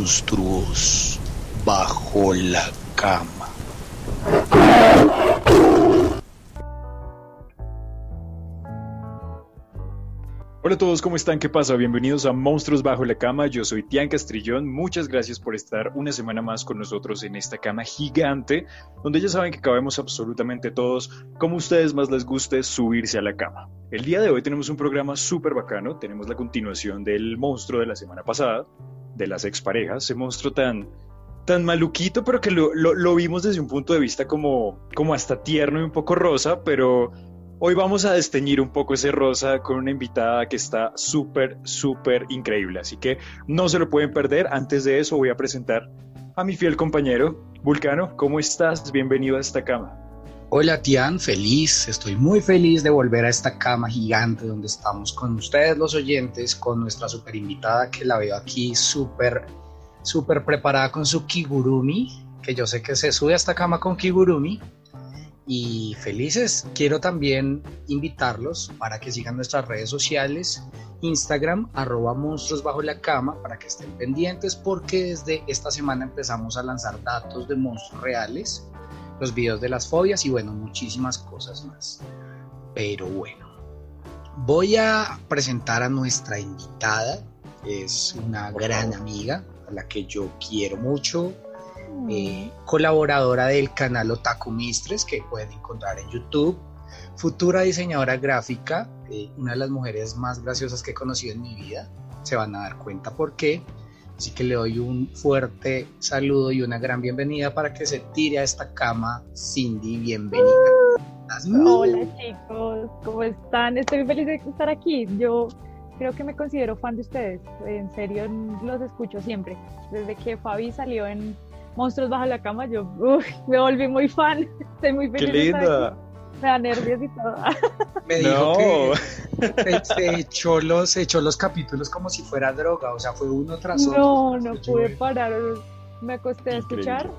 monstruos bajo la cama. Hola a todos, ¿cómo están? ¿Qué pasa? Bienvenidos a Monstruos Bajo la Cama. Yo soy Tian Castrillón. Muchas gracias por estar una semana más con nosotros en esta cama gigante, donde ya saben que cabemos absolutamente todos, como ustedes más les guste, subirse a la cama. El día de hoy tenemos un programa súper bacano. Tenemos la continuación del monstruo de la semana pasada, de las exparejas. Ese monstruo tan, tan maluquito, pero que lo, lo, lo vimos desde un punto de vista como, como hasta tierno y un poco rosa, pero Hoy vamos a desteñir un poco ese rosa con una invitada que está súper, súper increíble. Así que no se lo pueden perder. Antes de eso voy a presentar a mi fiel compañero, Vulcano. ¿Cómo estás? Bienvenido a esta cama. Hola Tian, feliz, estoy muy feliz de volver a esta cama gigante donde estamos con ustedes los oyentes, con nuestra super invitada que la veo aquí súper, súper preparada con su kigurumi, que yo sé que se sube a esta cama con kigurumi y felices. Quiero también invitarlos para que sigan nuestras redes sociales, Instagram, arroba monstruos bajo la cama, para que estén pendientes porque desde esta semana empezamos a lanzar datos de monstruos reales, los videos de las fobias y bueno, muchísimas cosas más. Pero bueno, voy a presentar a nuestra invitada, es una gran amiga, a la que yo quiero mucho, eh, colaboradora del canal Otaku Mistres que pueden encontrar en YouTube, futura diseñadora gráfica, eh, una de las mujeres más graciosas que he conocido en mi vida, se van a dar cuenta por qué. Así que le doy un fuerte saludo y una gran bienvenida para que se tire a esta cama. Cindy, bienvenida. Hola chicos, ¿cómo están? Estoy feliz de estar aquí. Yo creo que me considero fan de ustedes. En serio, los escucho siempre. Desde que Fabi salió en Monstruos bajo la cama, yo me volví muy fan. Estoy muy feliz. ¡Qué linda! Me da nervios y todo. Me dijo que se, echó los, echó los capítulos como si fuera droga, o sea, fue uno tras otro. No, no pude parar. Me acosté a escuchar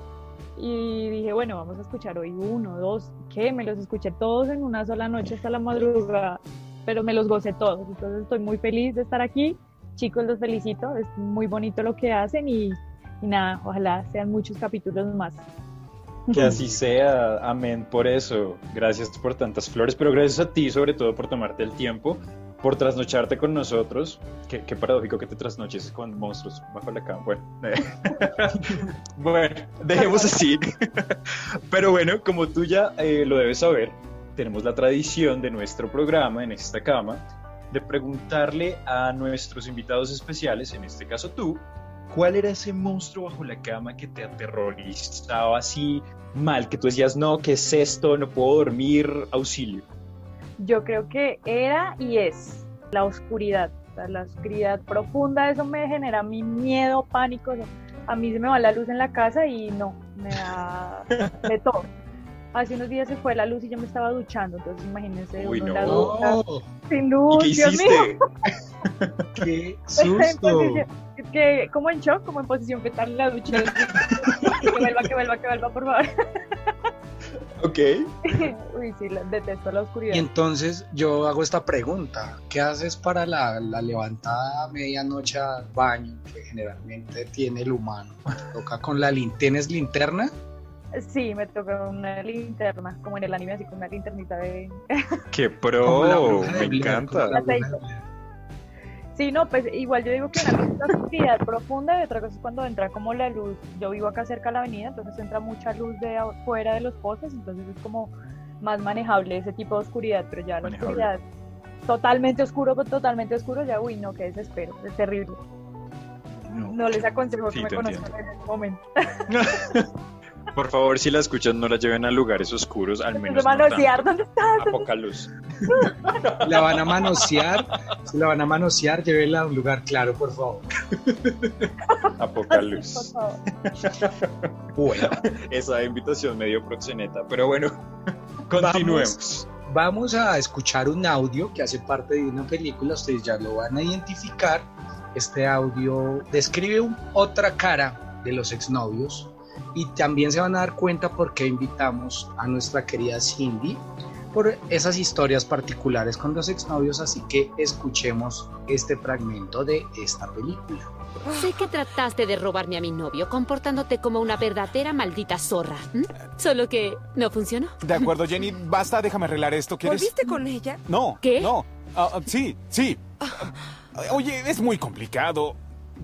y dije, bueno, vamos a escuchar hoy uno, dos, ¿qué? Me los escuché todos en una sola noche hasta la madrugada, pero me los gocé todos. Entonces estoy muy feliz de estar aquí. Chicos, los felicito. Es muy bonito lo que hacen y y nada, ojalá sean muchos capítulos más. Que así sea, amén por eso. Gracias por tantas flores, pero gracias a ti sobre todo por tomarte el tiempo, por trasnocharte con nosotros. Qué, qué paradójico que te trasnoches con monstruos bajo la cama. Bueno, bueno dejemos así. pero bueno, como tú ya eh, lo debes saber, tenemos la tradición de nuestro programa en esta cama de preguntarle a nuestros invitados especiales, en este caso tú, ¿Cuál era ese monstruo bajo la cama que te aterrorizaba así mal? Que tú decías, no, ¿qué es esto? No puedo dormir, auxilio. Yo creo que era y es la oscuridad, la oscuridad profunda, eso me genera mi miedo, pánico. A mí se me va la luz en la casa y no, me da de todo. Hace unos días se fue la luz y yo me estaba duchando, entonces imagínense Uy, uno no. la ducha, sin luz, ¿Y qué Dios mío. ¡Qué susto! posición- es que como en shock, como en posición fetal en la ducha. que vuelva, que vuelva, que vuelva, por favor. Ok. Uy, sí, detesto la oscuridad. Y entonces yo hago esta pregunta, ¿qué haces para la, la levantada a medianoche al baño que generalmente tiene el humano? ¿Toca con la linterna? ¿Tienes linterna? Sí, me tocó una linterna, como en el anime, así con una linternita de... Qué pro, me encanta. Sí, no, pues igual yo digo que una cosa es la oscuridad profunda y otra cosa es cuando entra como la luz. Yo vivo acá cerca de la avenida, entonces entra mucha luz de afuera de los postes, entonces es como más manejable ese tipo de oscuridad, pero ya la Manejable. oscuridad totalmente oscuro, totalmente oscuro, ya uy, no, qué desespero, es terrible. No les aconsejo Sí, que me conozcan en este momento. Por favor, si la escuchan, no la lleven a lugares oscuros, al menos. No manosear, ¿dónde estás? A poca luz. La van a manosear, si la van a manosear, llévenla a un lugar claro, por favor. A poca Por luz. favor. Bueno, Esa invitación medio proxeneta, pero bueno, continuemos. vamos a escuchar un audio que hace parte de una película, ustedes ya lo van a identificar. Este audio describe un- otra cara de los exnovios y también se van a dar cuenta por qué invitamos a nuestra querida Cindy por esas historias particulares con los exnovios, así que escuchemos este fragmento de esta película. Sé que trataste de robarme a mi novio comportándote como una verdadera maldita zorra. Solo que no funcionó. De acuerdo, Jenny, basta, déjame arreglar esto. ¿Quieres? ¿Volviste con ella? No. ¿Qué? No. Ah, ah, sí, sí. Oye, es muy complicado.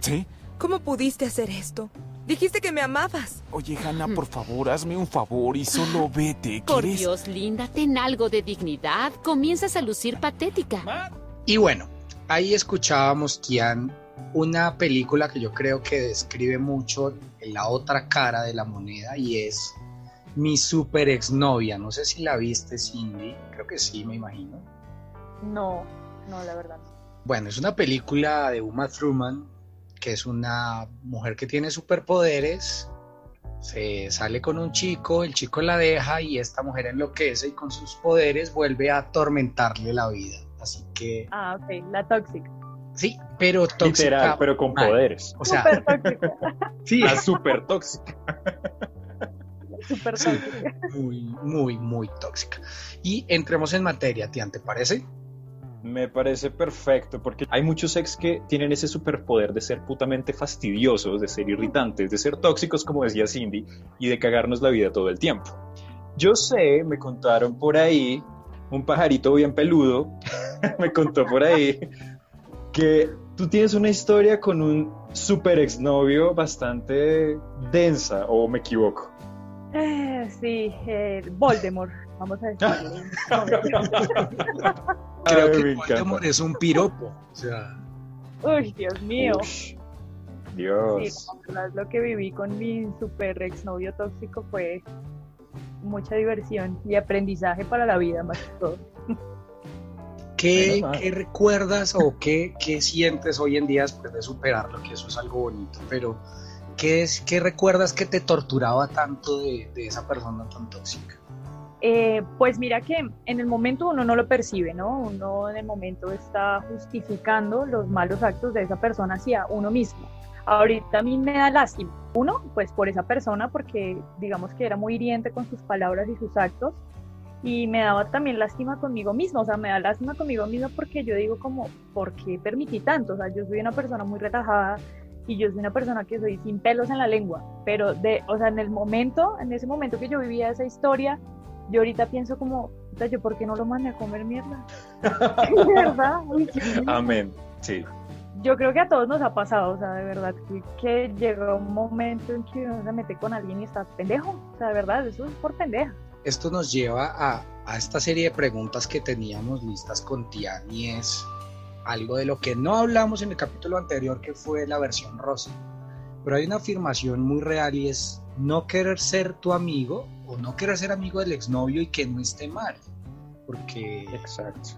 ¿Sí? ¿Cómo pudiste hacer esto? Dijiste que me amabas. Oye, Hannah, por favor, hazme un favor y solo vete. Por ¿Quieres? Dios, Linda, ten algo de dignidad. Comienzas a lucir patética. Y bueno, ahí escuchábamos, Kian, una película que yo creo que describe mucho la otra cara de la moneda y es mi super exnovia. No sé si la viste, Cindy. Creo que sí, me imagino. No, no, la verdad. no. Bueno, es una película de Uma Thurman, que es una mujer que tiene superpoderes. Se sale con un chico, el chico la deja y esta mujer enloquece y con sus poderes vuelve a atormentarle la vida. Así que Ah, ok, la tóxica. sí, pero tóxica. Literal, pero con mal. poderes. O sea, Súper tóxica. sí, La súper tóxica. Súper tóxica. muy, muy, muy tóxica. Y entremos en materia, Tian, ¿te parece? Me parece perfecto, porque hay muchos ex que tienen ese superpoder de ser putamente fastidiosos, de ser irritantes, de ser tóxicos, como decía Cindy, y de cagarnos la vida todo el tiempo. Yo sé, me contaron por ahí, un pajarito bien peludo, me contó por ahí, que tú tienes una historia con un super exnovio bastante densa, o me equivoco. Eh, sí, eh, Voldemort, vamos a decirle. Creo Ay, que. Voldemort es un piropo. O sea, Uy, Dios mío. Dios. Sí, lo que viví con mi super exnovio tóxico fue mucha diversión y aprendizaje para la vida, más que todo. ¿qué, qué recuerdas o qué, qué sientes hoy en día después de superarlo? Que eso es algo bonito, pero ¿qué, es, qué recuerdas que te torturaba tanto de, de esa persona tan tóxica? Eh, pues mira que en el momento uno no lo percibe, ¿no? Uno en el momento está justificando los malos actos de esa persona hacia uno mismo. Ahorita a mí me da lástima. Uno, pues por esa persona, porque digamos que era muy hiriente con sus palabras y sus actos. Y me daba también lástima conmigo mismo, o sea, me da lástima conmigo mismo porque yo digo como, ¿por qué permití tanto? O sea, yo soy una persona muy relajada y yo soy una persona que soy sin pelos en la lengua, pero de, o sea, en el momento, en ese momento que yo vivía esa historia, yo ahorita pienso como, yo por qué no lo mandé a comer mierda. ¿De verdad? Uy. Amén. Sí. Yo creo que a todos nos ha pasado, o sea, de verdad, que, que llega un momento en que uno se mete con alguien y está pendejo. O sea, de verdad, eso es por pendeja. Esto nos lleva a, a esta serie de preguntas que teníamos listas con Tian y es algo de lo que no hablamos en el capítulo anterior que fue la versión rosa. Pero hay una afirmación muy real y es no querer ser tu amigo o no querer ser amigo del exnovio y que no esté mal. Porque, Exacto.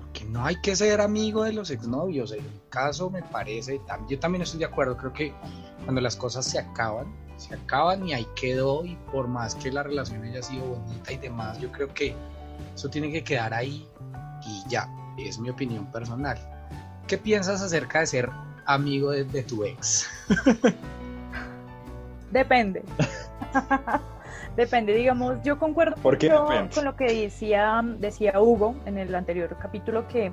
porque no hay que ser amigo de los exnovios. En mi caso me parece, yo también estoy de acuerdo, creo que cuando las cosas se acaban, se acaban y ahí quedó y por más que la relación haya sido bonita y demás, yo creo que eso tiene que quedar ahí y ya, es mi opinión personal. ¿Qué piensas acerca de ser amigo de, de tu ex? Depende. Depende, digamos, yo concuerdo con lo que decía, decía Hugo en el anterior capítulo, que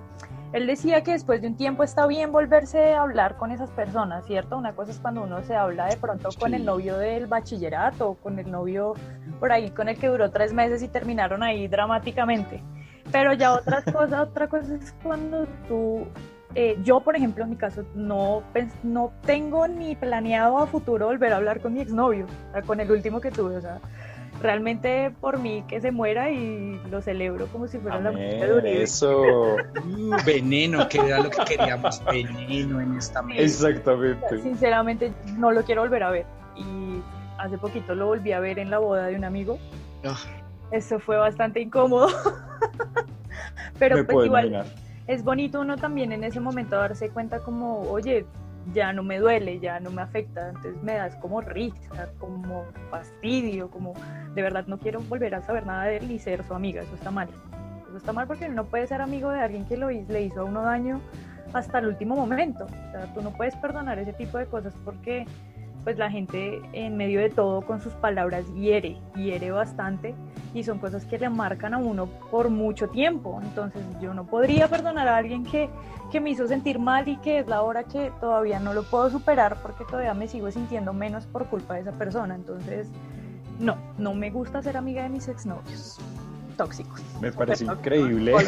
él decía que después de un tiempo está bien volverse a hablar con esas personas, ¿cierto? Una cosa es cuando uno se habla de pronto con el novio del bachillerato o con el novio por ahí con el que duró tres meses y terminaron ahí dramáticamente. Pero ya otras cosas, otra cosa es cuando tú, eh, yo por ejemplo en mi caso no, pens- no tengo ni planeado a futuro volver a hablar con mi exnovio, o sea, con el último que tuve, o sea, realmente por mí que se muera y lo celebro como si fuera la muerte de Amén. Uribe. Eso. Uh, veneno, que era lo que queríamos, veneno en esta mesa. Exactamente. Sinceramente no lo quiero volver a ver y hace poquito lo volví a ver en la boda de un amigo. Ah. Eso fue bastante incómodo. Pero Me pues puedo igual imaginar. Es bonito uno también en ese momento darse cuenta como, oye, ya no me duele, ya no me afecta, entonces me das como risa, como fastidio, como de verdad no quiero volver a saber nada de él ni ser su amiga, eso está mal. Eso está mal porque uno no puede ser amigo de alguien que lo, le hizo a uno daño hasta el último momento. O sea, tú no puedes perdonar ese tipo de cosas porque pues la gente en medio de todo con sus palabras hiere, hiere bastante y son cosas que le marcan a uno por mucho tiempo. Entonces yo no podría perdonar a alguien que, que me hizo sentir mal y que es la hora que todavía no lo puedo superar porque todavía me sigo sintiendo menos por culpa de esa persona. Entonces, no, no me gusta ser amiga de mis exnovios tóxicos. Me parece increíble.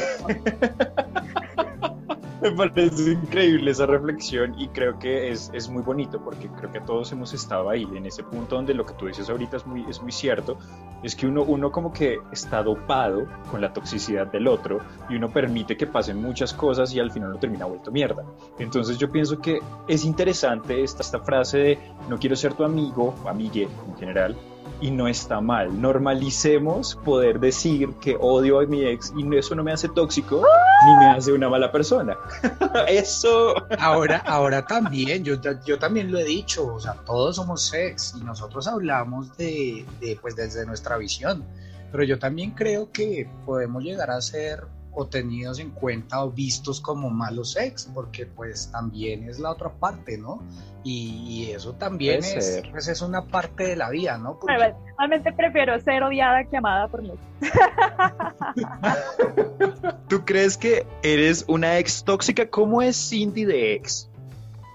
Me parece increíble esa reflexión y creo que es, es, muy bonito porque creo que todos hemos estado ahí, en ese punto donde lo que tú dices ahorita es muy, es muy cierto, es que uno, uno como que está dopado con la toxicidad del otro y uno permite que pasen muchas cosas y al final lo termina vuelto mierda. Entonces yo pienso que es interesante esta, esta frase de no quiero ser tu amigo amigue en general, y no está mal. Normalicemos poder decir que odio a mi ex y eso no me hace tóxico ni me hace una mala persona. eso. Ahora, ahora también, yo, yo también lo he dicho, o sea, todos somos ex y nosotros hablamos de, de, pues desde nuestra visión, pero yo también creo que podemos llegar a ser o tenidos en cuenta o vistos como malos ex, porque pues también es la otra parte, ¿no? Y, eso también es, pues, es una parte de la vida, ¿no? Realmente prefiero ser odiada que amada por mí. ¿Tú crees que eres una ex tóxica? ¿Cómo es Cindy de ex?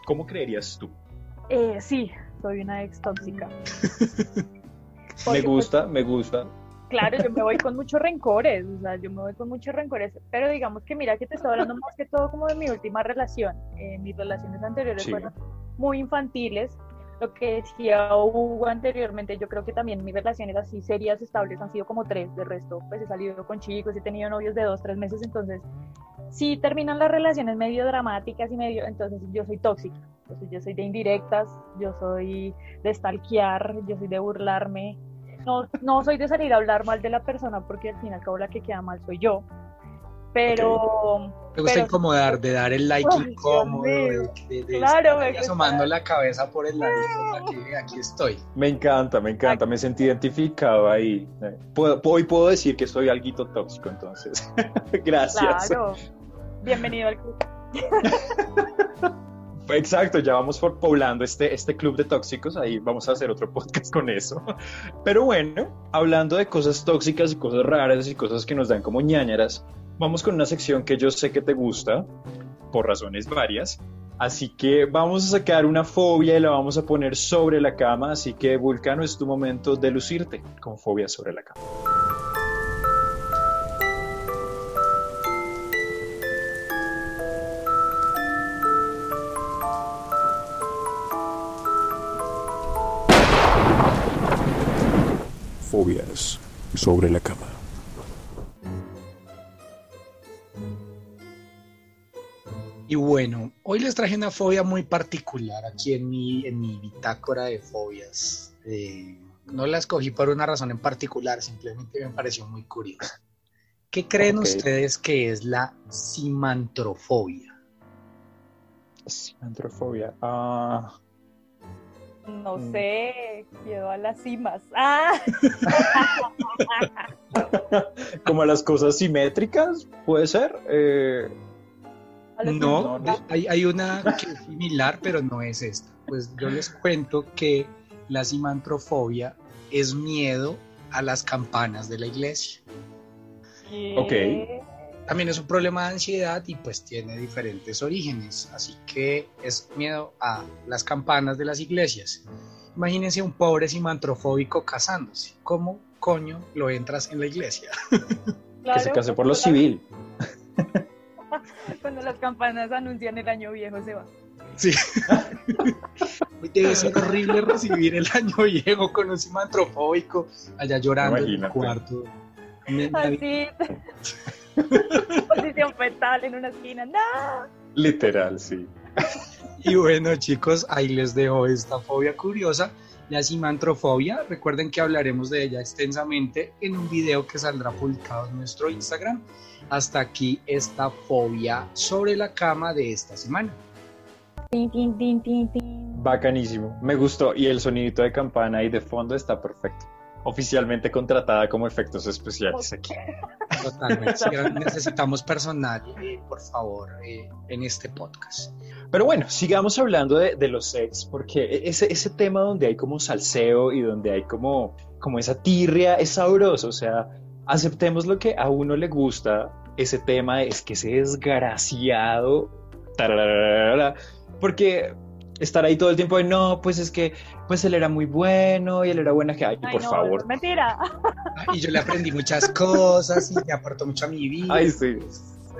¿Cómo creerías tú? Eh, sí, soy una ex tóxica. me gusta, me gusta. Claro, yo me voy con muchos rencores, o sea, yo me voy con muchos rencores, pero digamos que mira que te estoy hablando más que todo como de mi última relación. Eh, mis relaciones anteriores fueron muy infantiles. Lo que decía Hugo anteriormente, yo creo que también mis relaciones así serias, estables, han sido como tres. De resto, pues he salido con chicos, he tenido novios de dos, tres meses, entonces sí terminan las relaciones medio dramáticas y medio, entonces yo soy tóxica. Entonces yo soy de indirectas, yo soy de stalkear, yo soy de burlarme, no, no soy de salir a hablar mal de la persona porque al fin y al cabo la que queda mal soy yo. Pero. Me gusta incomodar, de dar el like incómodo, de, claro, asomando la cabeza por el lado. Aquí, aquí, estoy. Me encanta, me encanta, me sentí identificado ahí. Puedo, hoy puedo decir que soy algo tóxico, entonces. Gracias. Claro. Bienvenido al club. Exacto, ya vamos por poblando este, este club de tóxicos, ahí vamos a hacer otro podcast con eso. Pero bueno, hablando de cosas tóxicas y cosas raras y cosas que nos dan como ñañaras, vamos con una sección que yo sé que te gusta, por razones varias. Así que vamos a sacar una fobia y la vamos a poner sobre la cama, así que Vulcano es tu momento de lucirte con fobia sobre la cama. Fobias sobre la cama. Y bueno, hoy les traje una fobia muy particular aquí en mi, en mi bitácora de fobias. Eh, no la escogí por una razón en particular, simplemente me pareció muy curiosa. ¿Qué creen ustedes que es la simantrofobia? Simantrofobia. Ah, no mm. sé, miedo a las cimas. ¡Ah! Como a las cosas simétricas, puede ser. Eh, no, hay, hay, una que es similar, pero no es esta. Pues yo les cuento que la simantrofobia es miedo a las campanas de la iglesia. Ok también es un problema de ansiedad y pues tiene diferentes orígenes, así que es miedo a las campanas de las iglesias. Imagínense un pobre simantrofóbico casándose, ¿cómo coño lo entras en la iglesia? que se case por lo civil. Cuando las campanas anuncian el año viejo se va. Sí. Debe ser horrible recibir el año viejo con un simantrofóbico allá llorando en el cuarto. Así. Posición fetal en una esquina. ¡No! Literal, sí. Y bueno, chicos, ahí les dejo esta fobia curiosa, la simantrofobia. Recuerden que hablaremos de ella extensamente en un video que saldrá publicado en nuestro Instagram. Hasta aquí esta fobia sobre la cama de esta semana. Bacanísimo, me gustó y el sonidito de campana ahí de fondo está perfecto. Oficialmente contratada como efectos especiales aquí. Totalmente. Sí, necesitamos personal, eh, por favor, eh, en este podcast. Pero bueno, sigamos hablando de, de los sets, porque e, ese, ese tema donde hay como salseo y donde hay como, como esa tirria es sabroso. O sea, aceptemos lo que a uno le gusta. Ese tema es que ese desgraciado. tararara, Porque estar ahí todo el tiempo de no, pues es que pues él era muy bueno y él era buena que ay, Ay, por no, favor. mentira. Y yo le aprendí muchas cosas y me aportó mucho a mi vida. Ay, sí.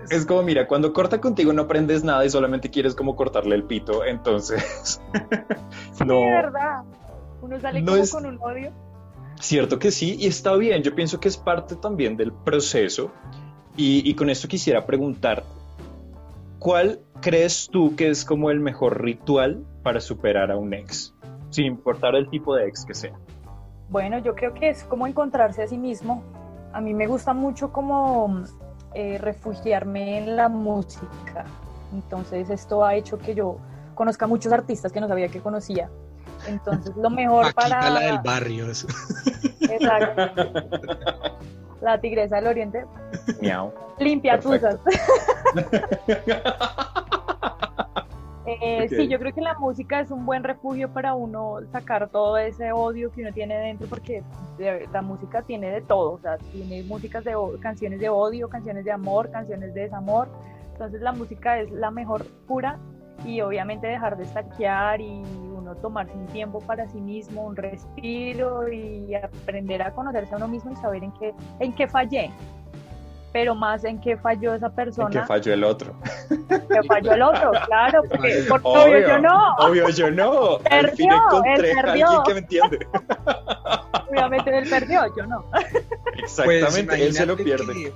Es como, mira, cuando corta contigo no aprendes nada y solamente quieres como cortarle el pito, entonces. Sí, no. de verdad. Uno sale No como es- con un odio. Cierto que sí, y está bien. Yo pienso que es parte también del proceso. Y, y con esto quisiera preguntar, ¿cuál crees tú que es como el mejor ritual para superar a un ex? Sin importar el tipo de ex que sea. Bueno, yo creo que es como encontrarse a sí mismo. A mí me gusta mucho como eh, refugiarme en la música. Entonces esto ha hecho que yo conozca muchos artistas que no sabía que conocía. Entonces lo mejor para... la del barrio. eso. Exacto. La tigresa del oriente. Miau. Limpia Perfecto. tuzas. Eh. Sí, yo creo que la música es un buen refugio para uno sacar todo ese odio que uno tiene dentro, porque la música tiene de todo, o sea, tiene músicas de canciones de odio, canciones de amor, canciones de desamor. Entonces la música es la mejor cura y obviamente dejar de estaquear y uno tomarse un tiempo para sí mismo, un respiro y aprender a conocerse a uno mismo y saber en qué, en qué fallé, pero más en qué falló esa ¿En persona qué falló el otro? que falló el otro, claro, porque, porque Obvio, obvio yo no, Obvio, yo no. Al fin Perdió, encontré él a perdió. alguien que me entiende. obviamente él perdió, yo no. Exactamente, él se lo pierde. que-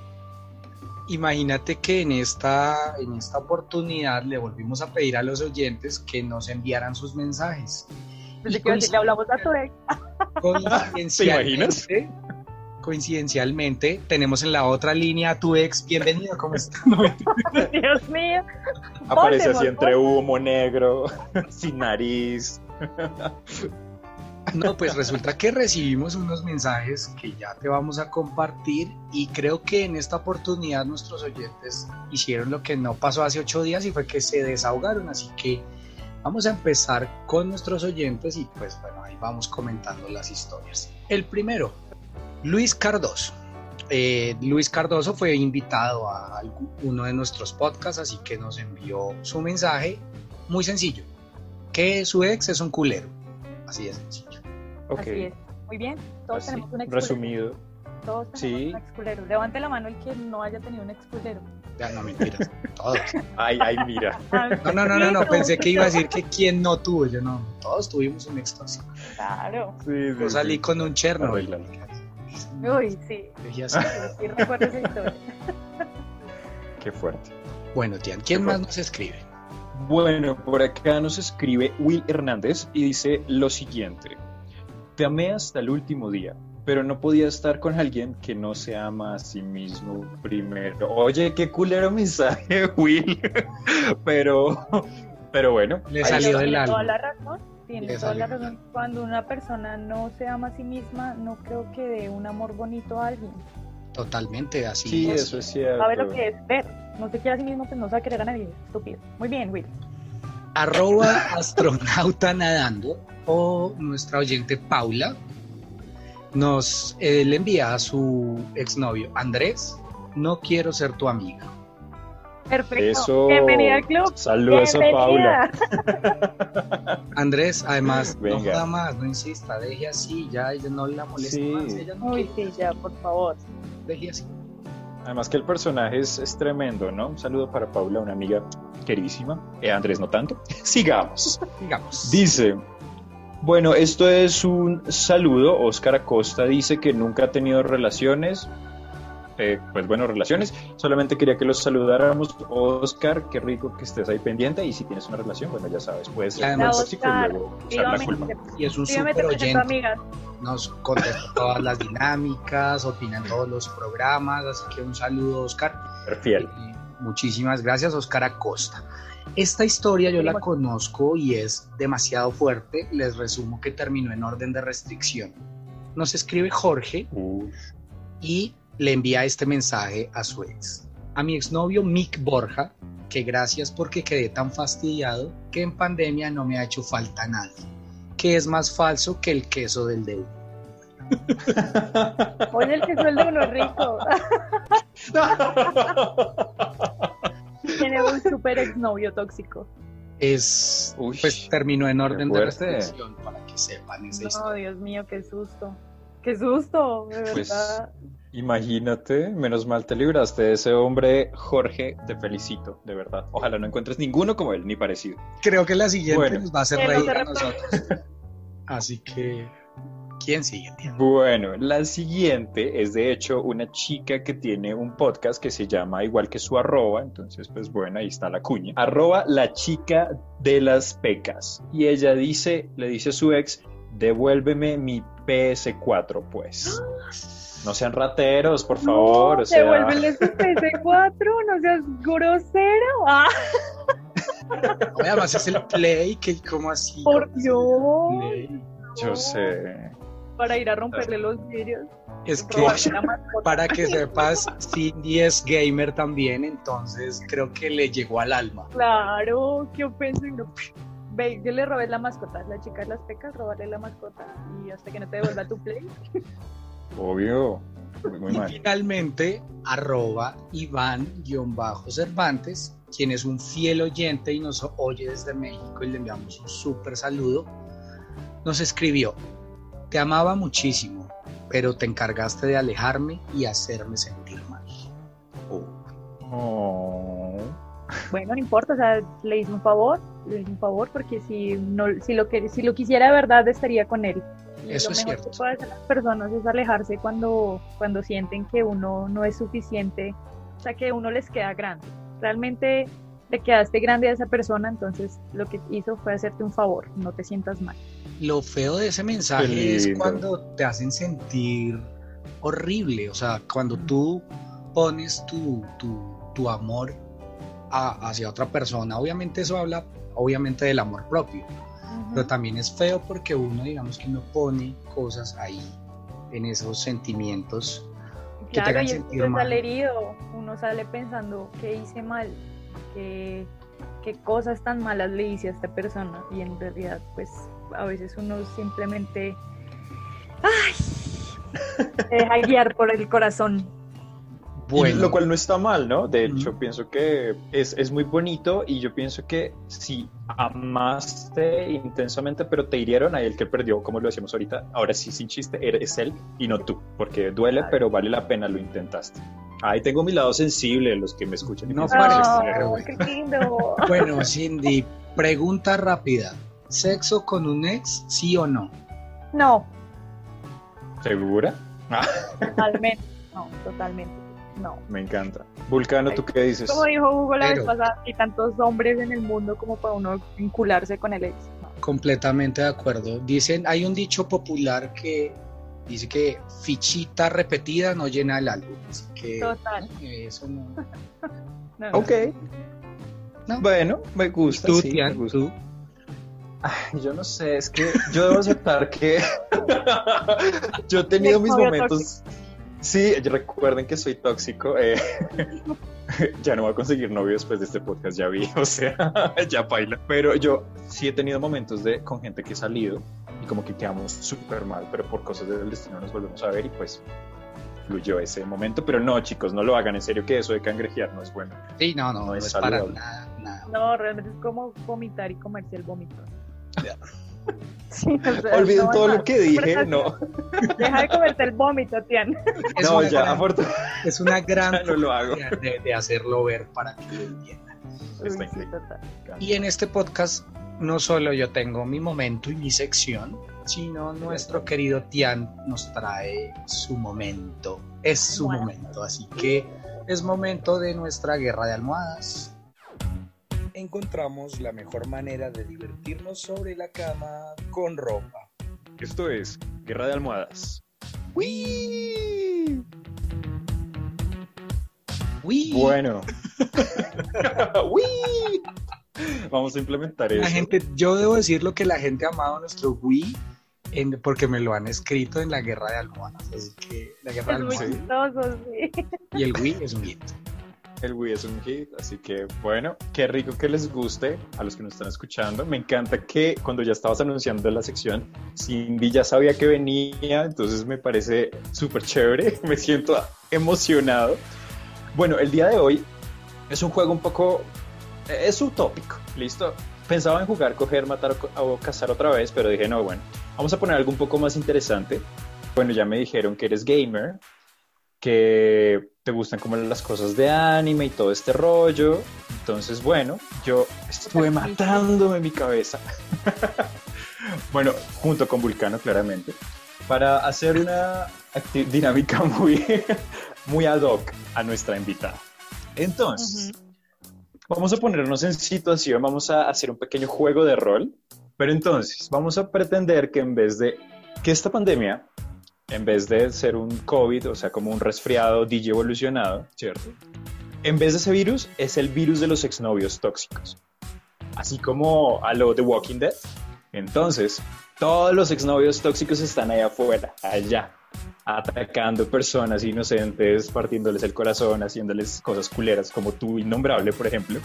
imagínate que en esta, en esta oportunidad le volvimos a pedir a los oyentes que nos enviaran sus mensajes. Y que decir, le hablamos a tu ex. Coincidencialmente, coincidencialmente, tenemos en la otra línea a tu ex. Bienvenido, ¿cómo estás? Dios mío. Aparece así entre humo negro, sin nariz. No, pues resulta que recibimos unos mensajes que ya te vamos a compartir y creo que en esta oportunidad nuestros oyentes hicieron lo que no pasó hace ocho días y fue que se desahogaron, así que vamos a empezar con nuestros oyentes y pues bueno, ahí vamos comentando las historias. El primero, Luis Cardoso. Eh, Luis Cardoso fue invitado a uno de nuestros podcasts, así que nos envió su mensaje muy sencillo, que su ex es un culero, así de sencillo. Ok, Así es. Muy bien, todos así, tenemos un ex resumido. Todos tenemos Sí. un exculero. Levante la mano el que no haya tenido un exculero. Ya no mentiras, todos. Ay, ay, mira. No, no, no, no, no, pensé que iba a decir que quién no tuvo, yo no, todos tuvimos un ex tóxico. Claro. Sí, sí, Yo salí sí. con un cherno. Arréglalo. Uy, sí. Dejé así. Sí, recuerdo esa historia. Qué fuerte. Bueno, Tian, ¿quién más nos escribe? Bueno, por acá nos escribe Will Hernández y dice lo siguiente. Te amé hasta el último día, pero no podía estar con alguien que no se ama a sí mismo primero. Oye, qué culero mensaje, Will. pero, pero bueno. Le salió del alma. toda la razón. Tiene Le toda la razón. Cuando una persona no se ama a sí misma, no creo que dé un amor bonito a alguien. Totalmente así. Sí, es. eso es cierto. Sabe lo que es ver. No se quiere a sí mismo, pues no sabe querer a nadie. Estúpido. Muy bien, Will. Arroba astronauta nadando o nuestra oyente Paula nos eh, le envía a su exnovio Andrés, no quiero ser tu amiga. Perfecto. Eso. Bienvenida al club. Saludos a. Paula. Andrés, además, no Venga. joda más, no insista, deje así, ya ella no la molesta Sí. más, ella no Uy, quiere, sí, ya, por favor. deje así. Además que el personaje es, es tremendo, ¿no? Un saludo para Paula, una amiga queridísima. Eh, Andrés no tanto. Sigamos. Digamos. Dice, bueno, esto es un saludo. Oscar Acosta dice que nunca ha tenido relaciones. Eh, pues bueno, relaciones. Solamente quería que los saludáramos. Oscar, qué rico que estés ahí pendiente. Y si tienes una relación, bueno, ya sabes, puedes ser Además, tóxico y Oscar, luego echar la culpa. Vivamente, y es un súper oyente. nos contesta todas las dinámicas, opina en todos los programas, así que un saludo, Oscar. Fiel. Eh, muchísimas gracias, Oscar Acosta. Esta historia yo la conozco y es demasiado fuerte. Les resumo que terminó en orden de restricción. nos escribe Jorge y le envía este mensaje a su ex. A mi exnovio Mick Borja, que gracias porque quedé tan fastidiado que en pandemia no me ha hecho falta nadie, que es más falso que el queso del dedo. Oye, el que sueldo uno es rico. Tiene un super exnovio tóxico. Es, Uy, pues terminó en orden de restricción para que sepan esa No, historia. Dios mío, qué susto. Qué susto, de Pues, verdad. Imagínate, menos mal te libraste de ese hombre, Jorge, te felicito, de verdad. Ojalá no encuentres ninguno como él, ni parecido. Creo que la siguiente Bueno. nos va a hacer reír a nosotros. Así que, ¿quién sigue, tía? Bueno, la siguiente es de hecho una chica que tiene un podcast que se llama igual que su arroba, entonces pues bueno, ahí está la cuña. Arroba la chica de las pecas. Y ella dice, le dice a su ex, devuélveme mi PS4 pues. No sean rateros, por favor. no, o sea, devuélvele su PS4, no seas grosero. Ah, Oye, Además es el play, que como así. por Dios. Yo sé. Para ir a romperle los vidrios. Es que, robarle la mascota. para que sepas, Cindy es gamer también, entonces creo que le llegó al alma. Claro, qué ofensa. no- Ve, yo le robé la mascota. La chica de las pecas, robarle la mascota. Y hasta que no te devuelva tu play. Obvio. Muy, muy Y mal. finalmente, arroba Iván-Cervantes, quien es un fiel oyente y nos oye desde México y le enviamos un súper saludo, nos escribió, te amaba muchísimo, pero te encargaste de alejarme y hacerme sentir mal. Oh. Bueno, no importa, o sea, le hice un favor, un favor porque si no, si lo que si lo quisiera de verdad estaría con él. Y Eso lo es mejor cierto. que pueden hacer las personas es alejarse cuando, cuando sienten que uno no es suficiente, o sea, que uno les queda grande. Realmente te quedaste grande a esa persona, entonces lo que hizo fue hacerte un favor, no te sientas mal. Lo feo de ese mensaje es cuando te hacen sentir horrible, o sea, cuando tú pones tu, tu, tu amor a- hacia otra persona, obviamente eso habla obviamente del amor propio, pero también es feo porque uno digamos que no pone cosas ahí en esos sentimientos que te Claro, hagan y uno mal. sale herido, uno sale pensando que hice mal, que qué cosas tan malas le hice a esta persona y en realidad pues a veces uno simplemente ay, se deja guiar por el corazón. Y lo cual no está mal, ¿no? De hecho, pienso que es, es muy bonito y yo pienso que si amaste intensamente, pero te hirieron, ahí el que perdió, como lo decíamos ahorita, ahora sí, sin chiste, eres él y no tú, porque duele, pero vale la pena, lo intentaste. Ahí tengo mi lado sensible, los que me escuchan. y No piensan, parece, "Ah, pero Oh, bueno. qué lindo. bueno, Cindy, pregunta rápida. ¿Sexo con un ex, sí o no? No, ¿Segura? Ah, totalmente, no, totalmente, no. me encanta. Vulcano, ¿tú qué dices? Como dijo Hugo la Pero- vez pasada, hay tantos hombres en el mundo como para uno vincularse con el ex. No. Completamente de acuerdo. Dicen, hay un dicho popular que dice que fichita repetida no llena el álbum. Así que Total. eso no. No, no. Ok. No. Bueno, me gusta. Tú, sí, Tian, me gusta. tú. Ay, yo no sé, es que yo debo aceptar que yo he tenido mis momentos. Sí, recuerden que soy tóxico. eh, ya no voy a conseguir novio después de este podcast, ya vi, o sea, ya baila. Pero yo sí he tenido momentos de con gente que he salido y como que quedamos súper mal, pero por cosas del destino nos volvemos a ver y pues fluyó ese momento. Pero no, chicos, no lo hagan, en serio que eso de cangrejear no es bueno. Sí, no, no, No no, es es para nada. No, realmente es como vomitar y comerse el vómito. Sí, o sea, Olviden no, todo no, lo que dije, no, Deja de comerte el vómito, Tian. Es no, una ya, afortunadamente es una gran no lo hago. forma de, de hacerlo ver para que lo entiendan. Y en este podcast no solo yo tengo mi momento y mi sección, sino nuestro querido Tian nos trae su momento. Es su momento, así que es momento de nuestra guerra de almohadas. Encontramos la mejor manera de divertirnos sobre la cama con ropa. Esto es Guerra de Almohadas. Uy, Bueno. Uy. Vamos a implementar eso. la gente, yo debo decir lo que la gente ha amado nuestro Wii en- porque me lo han escrito en la guerra de almohadas. Así que la guerra Es de muy almohadas chistoso, sí. y el Wii es un hit. El Wii es un hit, así que bueno, qué rico que les guste a los que nos están escuchando. Me encanta que cuando ya estabas anunciando la sección, Cindy ya sabía que venía, entonces me parece súper chévere, me siento emocionado. Bueno, el día de hoy es un juego un poco, es utópico, ¿listo? Pensaba en jugar, coger, matar o cazar otra vez, pero dije, no, bueno, vamos a poner algo un poco más interesante. Bueno, ya me dijeron que eres gamer, que te gustan como las cosas de anime y todo este rollo. Entonces, bueno, yo estuve matándome mi cabeza. bueno, junto con Vulcano, claramente, para hacer una dinámica muy, muy ad hoc a nuestra invitada. Entonces, vamos a ponernos en situación, vamos a hacer un pequeño juego de rol, pero entonces vamos a pretender que en vez de que esta pandemia en vez de ser un COVID, o sea, como un resfriado DJ evolucionado, ¿cierto? En vez de ese virus, es el virus de los exnovios tóxicos. Así como a lo de Walking Dead. Entonces, todos los exnovios tóxicos están allá afuera, allá, atacando personas inocentes, partiéndoles el corazón, haciéndoles cosas culeras, como tú, innombrable, por ejemplo.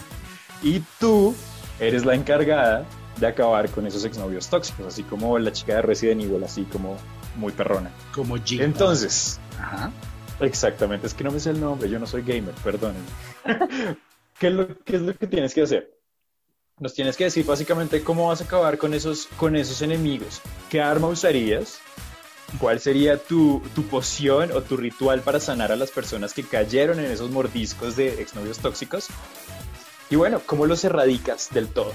Y tú eres la encargada de acabar con esos exnovios tóxicos, así como la chica de Resident Evil, así como muy perrona. Como Jill. Entonces, Ajá. exactamente, es que no me sé el nombre, yo no soy gamer, perdónenme. ¿Qué, es lo, qué es lo que tienes que hacer? Nos tienes que decir básicamente cómo vas a acabar con esos, con esos enemigos. ¿Qué arma usarías? ¿Cuál sería tu, tu poción o tu ritual para sanar a las personas que cayeron en esos mordiscos de exnovios tóxicos? Y bueno, ¿cómo los erradicas del todo?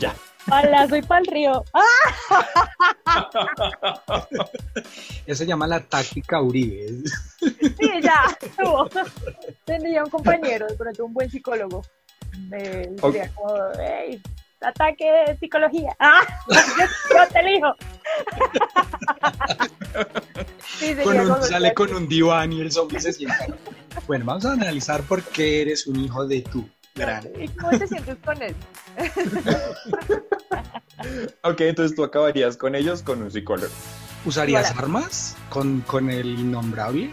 Ya. Hola, soy pa'l río. ¡Ah! Eso se llama la táctica Uribe. Sí, ya. Tenía un compañero, de pronto un buen psicólogo. Me Ok. decía como, hey, ataque de psicología. ¡Ah! Yo, yo te elijo. Sí, Con un- sale con un diván y el zombie se sienta. Bueno, vamos a analizar por qué eres un hijo de tu gran. ¿Y cómo te sientes con él? Ok, entonces tú acabarías con ellos con un psicólogo. ¿Usarías Hola. armas con, con el innombrable?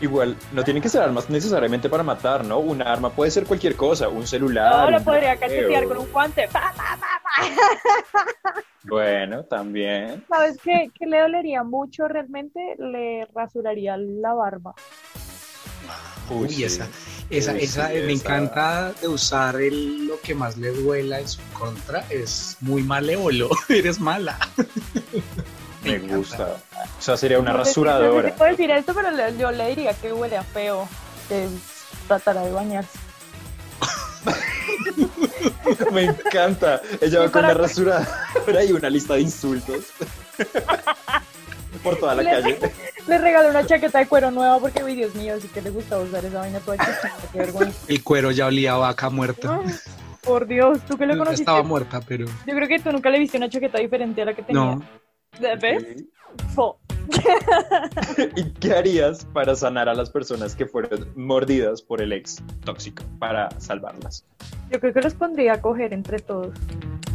Igual, no tienen que ser armas necesariamente para matar, ¿no? Una arma puede ser cualquier cosa, un celular. No, lo un podría cachetear con un guante. ¡Pa, pa, pa, pa! Bueno, también. ¿Sabes qué, qué le dolería mucho realmente? Le rasuraría la barba. Uy, Uy, sí. esa, esa, Uy, esa, sí, me esa. encanta de usar el, lo que más le duela en su contra. Es muy malévolo. Eres mala. Me gusta. O sea, sería una No si- No sé rasuradora. si puedo decir esto, pero le- yo le diría que huele a feo. Que tratará de bañarse. Me encanta. Ella va Sí, con la para- rasuradora y una lista de insultos. Por toda la Le- calle. Le regalé una chaqueta de cuero nueva porque, uy, Dios mío, sí que le gustaba usar esa vaina toda chiquita. Qué vergüenza. El cuero ya olía a vaca muerta. Ay, Por Dios, tú que lo conociste. Estaba muerta, pero Yo creo que tú nunca le viste una chaqueta diferente a la que tenía. no. ¿Ves? Fo. ¿Y qué harías para sanar a las personas que fueron mordidas por el ex tóxico? Para salvarlas. Yo creo que los pondría a coger entre todos.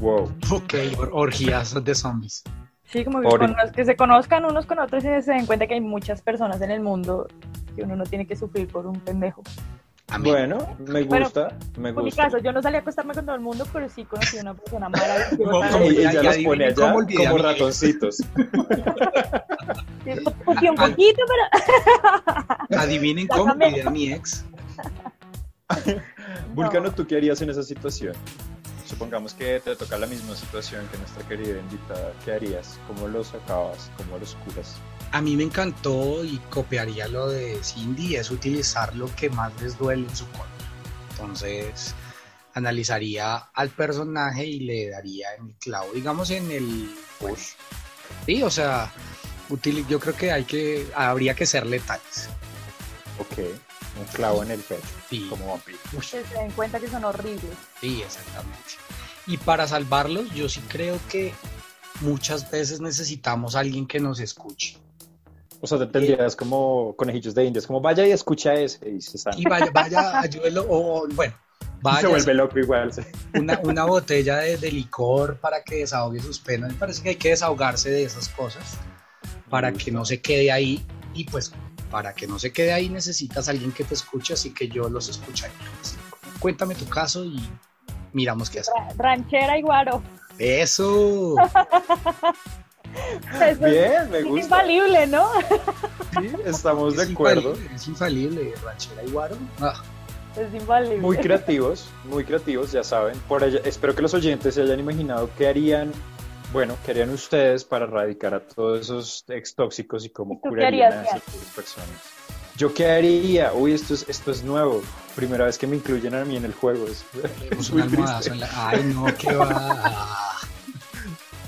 Wow. Ok, or- orgías de zombies. Sí, como que, con los que se conozcan unos con otros y se den cuenta que hay muchas personas en el mundo que uno no tiene que sufrir por un pendejo. Bueno, me Bueno, gusta. me Por mi gusta. caso, yo no salí a acostarme con todo el mundo, pero sí conocí a una persona maravillosa. como- Y ya- ella ya los pone allá como ratoncitos. Un poquito, pero Adivinen cómo a mi ex. Vulcano, ¿tú qué harías en esa situación? Supongamos que te toca la misma situación que nuestra querida invitada. ¿Qué harías? ¿Cómo los acabas? ¿Cómo los curas? A mí me encantó y copiaría lo de Cindy, es utilizar lo que más les duele en su contra. Entonces, analizaría al personaje y le daría en el clavo, digamos en el push. Sí, o sea, util- yo creo que hay que, habría que ser letales. Ok, un clavo en el pecho, Sí, como vampiro. que se den cuenta que son horribles. sí, exactamente. Y para salvarlos, yo sí creo que muchas veces necesitamos a alguien que nos escuche. O sea, te tendrías como conejillos de indias, como vaya y escucha ese y se. Y vaya, vaya, ayúdelo, o bueno, se Vaya, vuelve loco igual. sí. una, una botella de, de licor para que desahogue sus penas. Me parece que hay que desahogarse de esas cosas para que no se quede ahí. Y pues, para que no se quede ahí necesitas a alguien que te escuche, así que yo los escucharé. Así, cuéntame tu caso y miramos qué hacer. Ra- Ranchera y guaro. Eso. Eso Bien, me es gusta. infalible, ¿no? Sí, estamos de Es acuerdo. Es infalible, ranchera y guaro. Ah, Es infalible. Muy creativos, muy creativos, ya saben. Por allá, espero que los oyentes se hayan imaginado qué harían, bueno, qué harían ustedes para erradicar a todos esos ex tóxicos y cómo ¿Y tú qué curarían a esas personas. Yo qué haría, uy, esto es, esto es nuevo. Primera vez que me incluyen a mí en el juego. Es, muy triste. en la. Ay, no, qué va.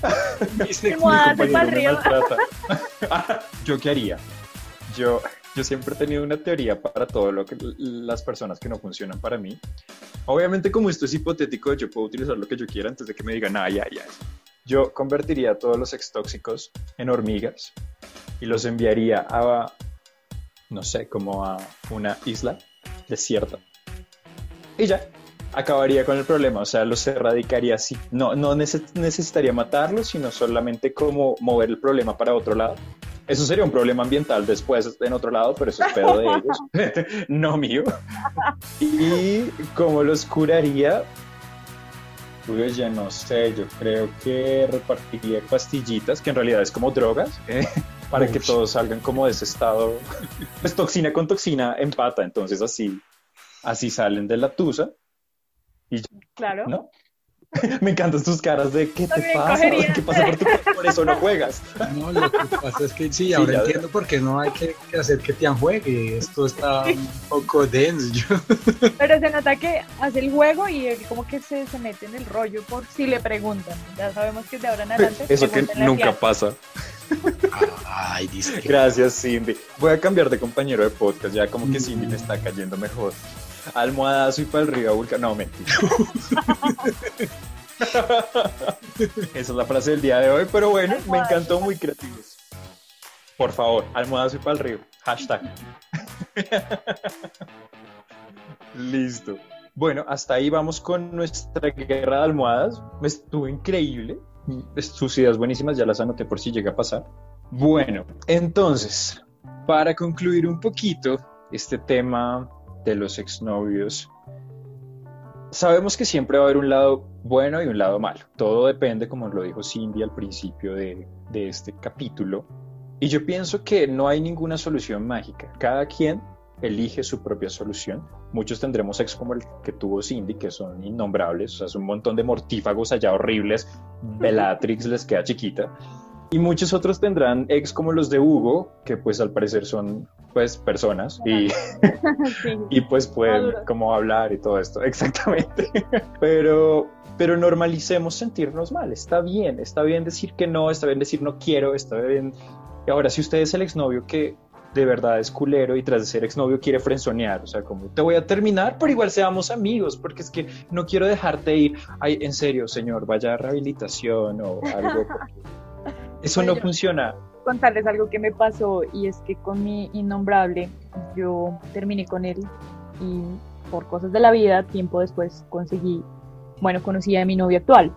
¿Yo qué haría? Yo, yo siempre he tenido una teoría para todo lo que las personas que no funcionan para mí. Obviamente, como esto es hipotético, yo puedo utilizar lo que yo quiera antes de que me digan, ay, ay, ay. Yo convertiría todos los ex tóxicos en hormigas y los enviaría a, no sé, como a una isla desierta. Y ya, acabaría con el problema, o sea, los erradicaría así. No, no neces- necesitaría matarlos, sino solamente como mover el problema para otro lado. Eso sería un problema ambiental después en otro lado, pero eso es pedo de ellos, no mío. Y cómo los curaría, pues ya no sé, yo creo que repartiría pastillitas, que en realidad es como drogas, ¿eh? para que todos salgan como de ese estado. Pues toxina con toxina empata, entonces así, así salen de la tusa. Claro. ¿no? Me encantan tus caras de ¿qué te pasa? cogería. ¿Qué pasa por tu? Por eso no juegas. No, lo que pasa es que sí, ahora entiendo por qué no hay que hacer que Tian juegue. Esto está un poco dense. Yo, Pero se nota que hace el juego y como que se, se mete en el rollo por si le preguntan. Ya sabemos que de ahora en adelante. Eso que nunca Tian. pasa. ay, dice que- Gracias, Cindy. Voy a cambiar de compañero de podcast, ya como que Cindy me está cayendo mejor. Almohadazo y para el río Vulca. No, mentira. Esa es la frase del día de hoy, pero bueno, me encantó, muy creativos. Por favor, almohadazo y para el río. Hashtag. Listo. Bueno, hasta ahí vamos con nuestra guerra de almohadas. Estuvo increíble. Sus ideas buenísimas, ya las anoté por si llega a pasar. Bueno, entonces, para concluir un poquito este tema de los exnovios, sabemos que siempre va a haber un lado bueno y un lado malo. Todo depende, como lo dijo Cindy al principio de, de este capítulo. Y yo pienso que no hay ninguna solución mágica. Cada quien elige su propia solución. Muchos tendremos ex como el que tuvo Cindy, que son innombrables, o sea, es un montón de mortífagos allá horribles. Bellatrix les queda chiquita. Y muchos otros tendrán ex como los de Hugo, que pues al parecer son pues personas y, Sí. y pues pueden como hablar y todo esto, exactamente. Pero, pero normalicemos sentirnos mal, está bien, está bien decir que no, está bien decir no quiero, está bien. Y ahora, si usted es el exnovio que de verdad es culero y tras de ser exnovio quiere frenzonear, o sea, como te voy a terminar, pero igual seamos amigos, porque es que no quiero dejarte ir. Ay, en serio, señor, vaya a rehabilitación o algo. porque Eso no funciona. contarles algo que me pasó y es que con mi innombrable yo terminé con él y por cosas de la vida tiempo después conseguí, bueno, conocí a mi novio actual.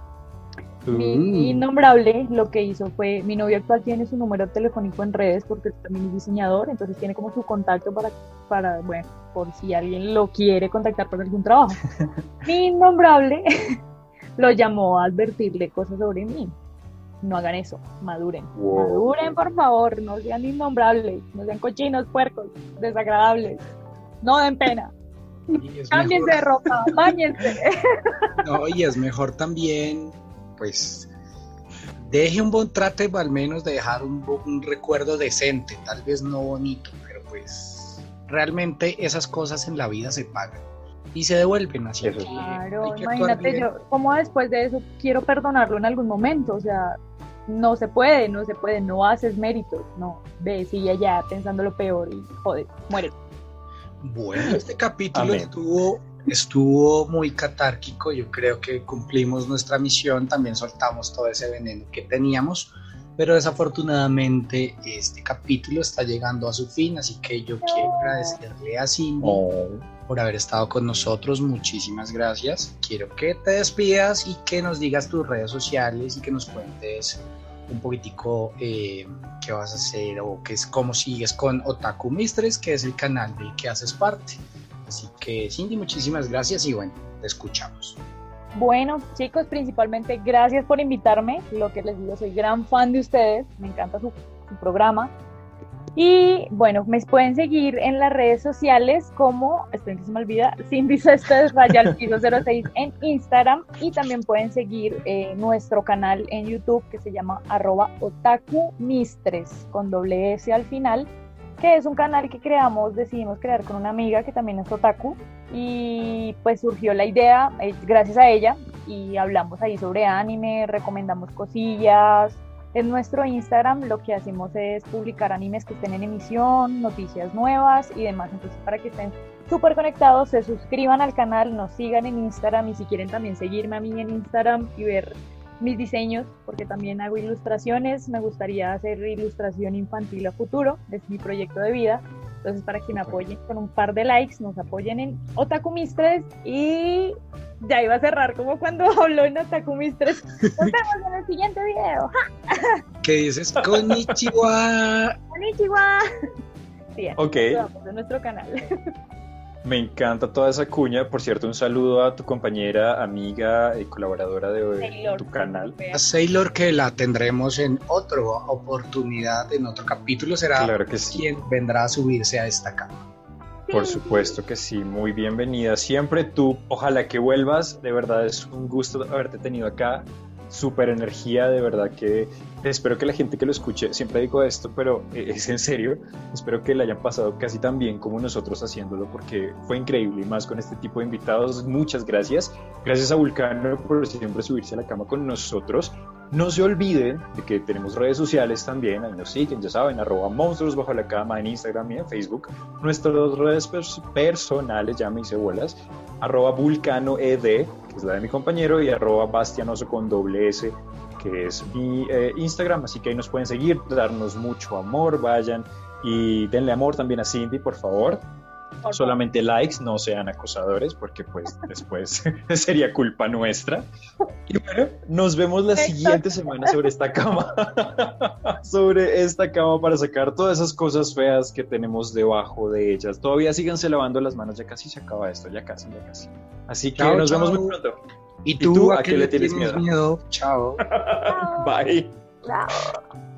Mi Mm. innombrable lo que hizo fue, mi novio actual tiene su número telefónico en redes porque también es diseñador, entonces tiene como su contacto para, para bueno, por si alguien lo quiere contactar para algún trabajo. mi innombrable lo llamó a advertirle cosas sobre mí. No hagan eso, maduren. Wow. Maduren, por favor, no sean innombrables, no sean cochinos, puercos, desagradables. No den pena. Cámbiense de ropa, bañense. no, y es mejor también, pues, deje un buen trato, al menos de dejar un, recuerdo decente, tal vez no bonito, pero pues, realmente esas cosas en la vida se pagan y se devuelven así. Claro, que imagínate yo, como después de eso quiero perdonarlo en algún momento, o sea, no se puede, no se puede, no haces méritos, no, ve, sigue allá pensando lo peor y joder, muere. Bueno, este capítulo Amén. estuvo, estuvo muy catárquico. Yo creo que cumplimos nuestra misión. También soltamos todo ese veneno que teníamos. Pero desafortunadamente este capítulo está llegando a su fin, así que yo quiero agradecerle a Cindy Oh. por haber estado con nosotros. Muchísimas gracias. Quiero que te despidas y que nos digas tus redes sociales y que nos cuentes un poquitico eh, qué vas a hacer o qué es cómo sigues con Otaku Mistress, que es el canal del que haces parte. Así que Cindy, muchísimas gracias y bueno, te escuchamos. Bueno, chicos, principalmente gracias por invitarme. Lo que les digo, soy gran fan de ustedes. Me encanta su, programa. Y bueno, me pueden seguir en las redes sociales como, esperen que se me olvida, Cindy Céspedes Raya al piso 06 en Instagram. Y también pueden seguir eh, nuestro canal en YouTube que se llama arroba otaku mistres con doble S al final que es un canal que creamos, decidimos crear con una amiga que también es otaku y pues surgió la idea eh, gracias a ella y hablamos ahí sobre anime, recomendamos cosillas. En nuestro Instagram lo que hacemos es publicar animes que estén en emisión, noticias nuevas y demás. Entonces para que estén súper conectados, se suscriban al canal, nos sigan en Instagram y si quieren también seguirme a mí en Instagram y ver mis diseños, porque también hago ilustraciones, me gustaría hacer ilustración infantil a futuro, es mi proyecto de vida. Entonces, para que me apoyen con un par de likes, nos apoyen en Otaku Mistres y ya iba a cerrar como cuando habló en Otaku Mistres. Nos vemos en el siguiente video. ¿Qué dices? Konnichiwa. Konnichiwa. Sí, Ok. saludamos en nuestro canal. Me encanta toda esa cuña. Por cierto, un saludo a tu compañera, amiga y colaboradora de Taylor, tu canal. A Sailor que la tendremos en otra oportunidad, en otro capítulo, será Claro que sí. quien vendrá a subirse a esta cama. Por supuesto que sí, muy bienvenida. Siempre tú, ojalá que vuelvas. De verdad es un gusto haberte tenido acá. Super energía, de verdad que espero que la gente que lo escuche, siempre digo esto, pero eh, es en serio, espero que le hayan pasado casi tan bien como nosotros haciéndolo, porque fue increíble y más con este tipo de invitados. Muchas gracias. Gracias a Vulcano por siempre subirse a la cama con nosotros. No se olviden de que tenemos redes sociales también, ahí nos siguen, ya saben, arroba monstruos bajo la cama en Instagram y en Facebook. Nuestras dos redes pers- personales, ya me hice bolas, arroba vulcano ed, que es la de mi compañero, y arroba bastianoso con doble S, que es mi eh, Instagram. Así que ahí nos pueden seguir, darnos mucho amor, vayan y denle amor también a Cindy, por favor. Solamente likes, no sean acosadores, porque pues después sería culpa nuestra. Y bueno, nos vemos la siguiente semana sobre esta cama. sobre esta cama para sacar todas esas cosas feas que tenemos debajo de ellas. Todavía síganse lavando las manos, ya casi se acaba esto, ya casi, ya casi. Así que Chao, nos vemos muy pronto. ¿Y ¿Y tú, a a qué qué le tienes tienes miedo? miedo? Chao. Bye. Chao.